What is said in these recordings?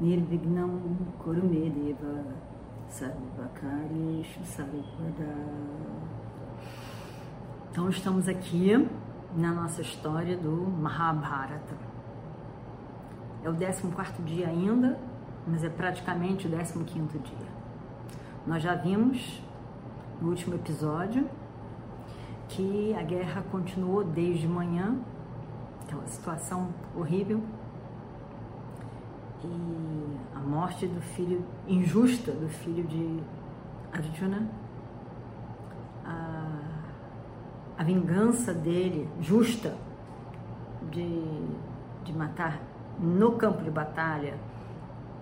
Nirvignam Kurumedeva Sarvakarishu Sarvada Então estamos aqui na nossa história do Mahabharata. É o 14 dia ainda, mas é praticamente o 15 dia. Nós já vimos no último episódio que a guerra continuou desde manhã, aquela situação horrível, e a morte do filho injusta do filho de Arjuna, a, a vingança dele justa de, de matar no campo de batalha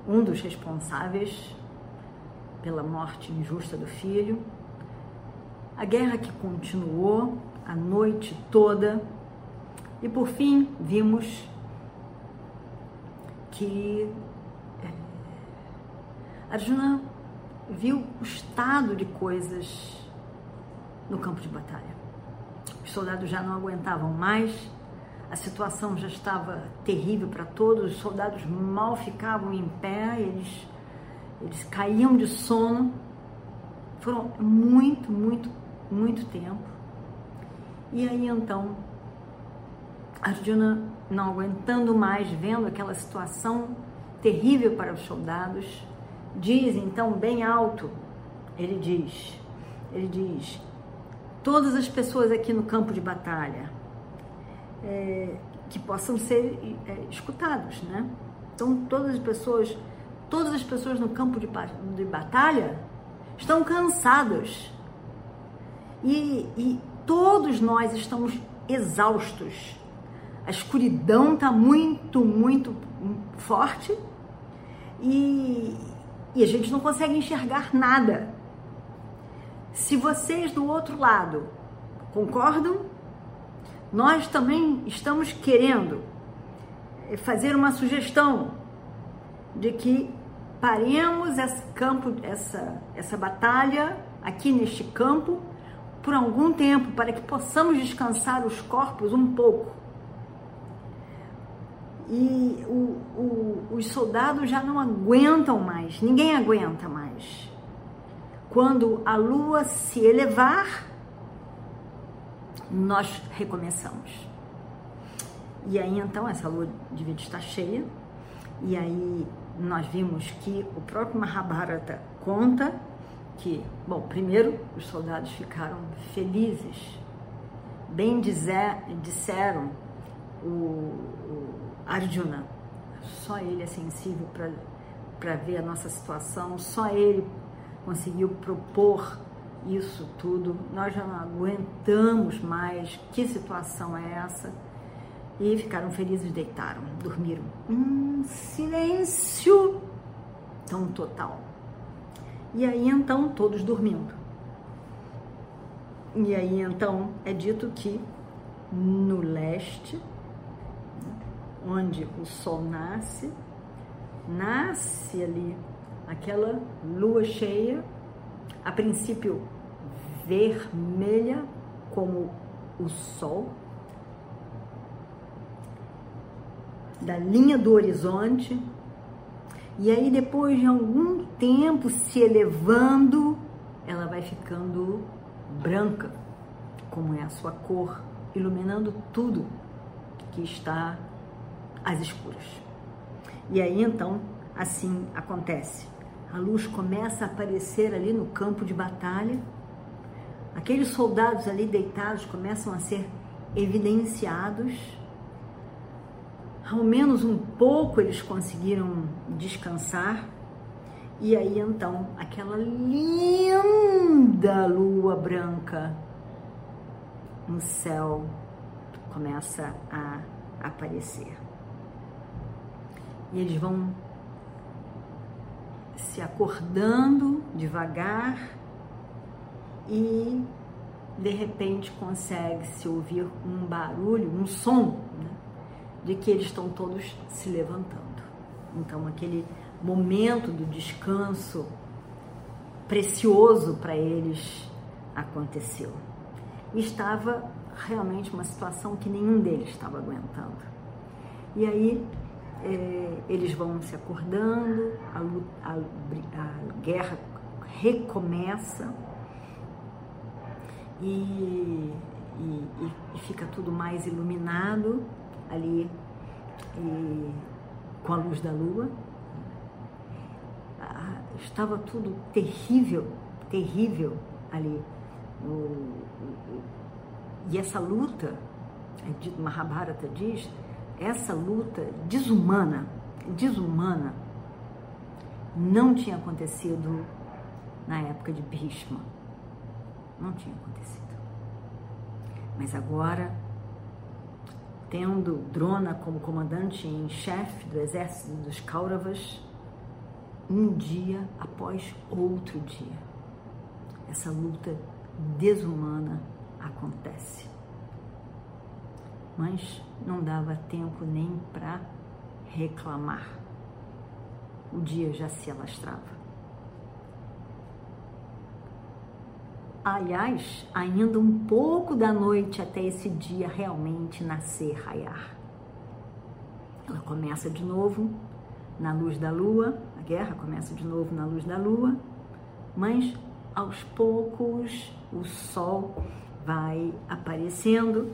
um dos responsáveis pela morte injusta do filho. A guerra que continuou a noite toda. E por fim vimos que é, Arjuna viu o estado de coisas no campo de batalha. Os soldados já não aguentavam mais, a situação já estava terrível para todos, os soldados mal ficavam em pé, eles, eles caíam de sono. Foram muito, muito muito tempo. E aí então, Arjuna, não aguentando mais, vendo aquela situação terrível para os soldados, diz então bem alto, ele diz, ele diz, todas as pessoas aqui no campo de batalha é, que possam ser é, escutados, né? Então todas as pessoas, todas as pessoas no campo de, de batalha estão cansadas e, e todos nós estamos exaustos. A escuridão está muito, muito forte e, e a gente não consegue enxergar nada. Se vocês do outro lado concordam, nós também estamos querendo fazer uma sugestão de que paremos esse campo, essa, essa batalha aqui neste campo por algum tempo para que possamos descansar os corpos um pouco. E o, o, os soldados já não aguentam mais, ninguém aguenta mais. Quando a lua se elevar, nós recomeçamos. E aí então essa lua devia estar cheia, e aí nós vimos que o próprio Mahabharata conta que, bom, primeiro os soldados ficaram felizes, bem dizer, disseram o, Arjuna, só ele é sensível para ver a nossa situação, só ele conseguiu propor isso tudo, nós já não aguentamos mais, que situação é essa? E ficaram felizes, deitaram, dormiram. Um silêncio tão total. E aí então todos dormindo. E aí então é dito que no leste, onde o sol nasce, nasce ali aquela lua cheia, a princípio vermelha como o sol, da linha do horizonte e aí, depois de algum tempo se elevando, ela vai ficando branca, como é a sua cor, iluminando tudo que está às escuras. E aí, então, assim acontece. A luz começa a aparecer ali no campo de batalha. Aqueles soldados ali deitados começam a ser evidenciados ao menos um pouco eles conseguiram descansar. E aí então, aquela linda lua branca no céu começa a aparecer. E eles vão se acordando devagar e de repente consegue-se ouvir um barulho, um som, né, de que eles estão todos se levantando. Então, aquele momento do descanso precioso para eles aconteceu. Estava realmente uma situação que nenhum deles estava aguentando. E aí é, eles vão se acordando, a, a, a guerra recomeça e, e, e, fica tudo mais iluminado ali e, com a luz da lua. Ah, estava tudo terrível, terrível ali. O, o, e essa luta, Mahabharata diz, essa luta desumana, desumana, não tinha acontecido na época de Bhishma. Não tinha acontecido. Mas agora, tendo Drona como comandante em chefe do exército dos Kauravas, um dia após outro dia, essa luta desumana acontece. Mas não dava tempo nem para reclamar. O dia já se alastrava. Aliás, ainda um pouco da noite até esse dia realmente nascer, raiar. Ela começa de novo na luz da lua, a guerra começa de novo na luz da lua, mas aos poucos o sol vai aparecendo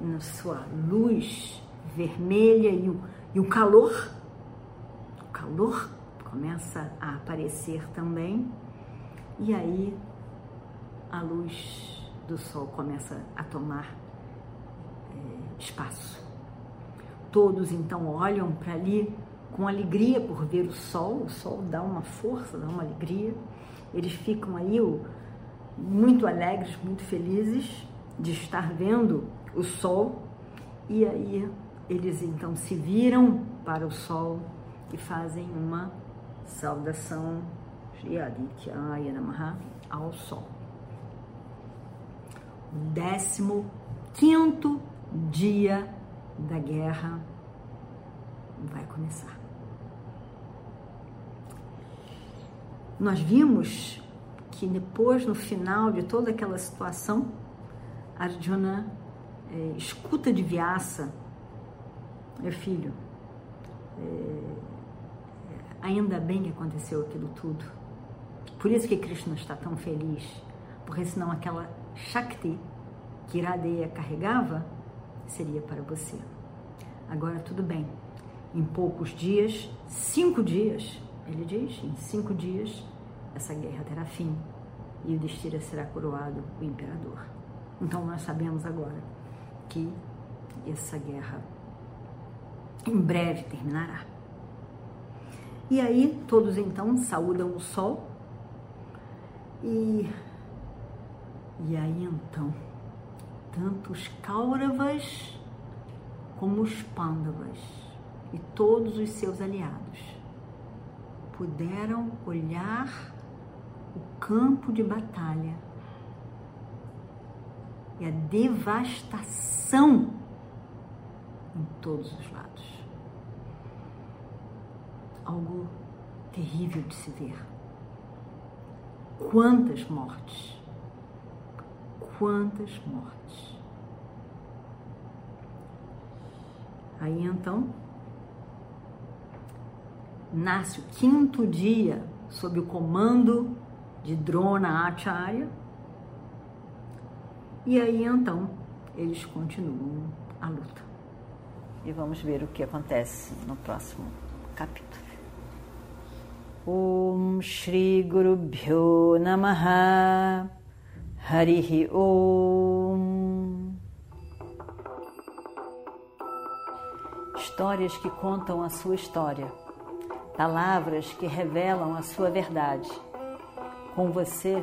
na sua luz vermelha e o, e o calor, o calor começa a aparecer também, e aí a luz do sol começa a tomar é, espaço. Todos então olham para ali com alegria por ver o sol, o sol dá uma força, dá uma alegria. Eles ficam aí muito alegres, muito felizes de estar vendo o sol. E aí eles então se viram para o sol e fazem uma saudação ao sol décimo quinto dia da guerra vai começar. Nós vimos que depois, no final de toda aquela situação, Arjuna é, escuta de Vyasa, meu filho, é, ainda bem que aconteceu aquilo tudo. Por isso que Krishna está tão feliz, porque senão aquela Shakti que Iradeya carregava seria para você. Agora tudo bem, em poucos dias, cinco dias, ele diz, em cinco dias, essa guerra terá fim e o Destira será coroado o imperador. Então nós sabemos agora que essa guerra em breve terminará. E aí todos então saúdam o sol e e aí então, tanto os Kauravas como os Pandavas e todos os seus aliados puderam olhar o campo de batalha e a devastação em todos os lados. Algo terrível de se ver. Quantas mortes! quantas mortes. Aí então nasce o quinto dia sob o comando de Drona Acharya. E aí então eles continuam a luta. E vamos ver o que acontece no próximo capítulo. Om Shri Guru Bhyo Namaha Harihi Om. Histórias que contam a sua história, palavras que revelam a sua verdade. Com você,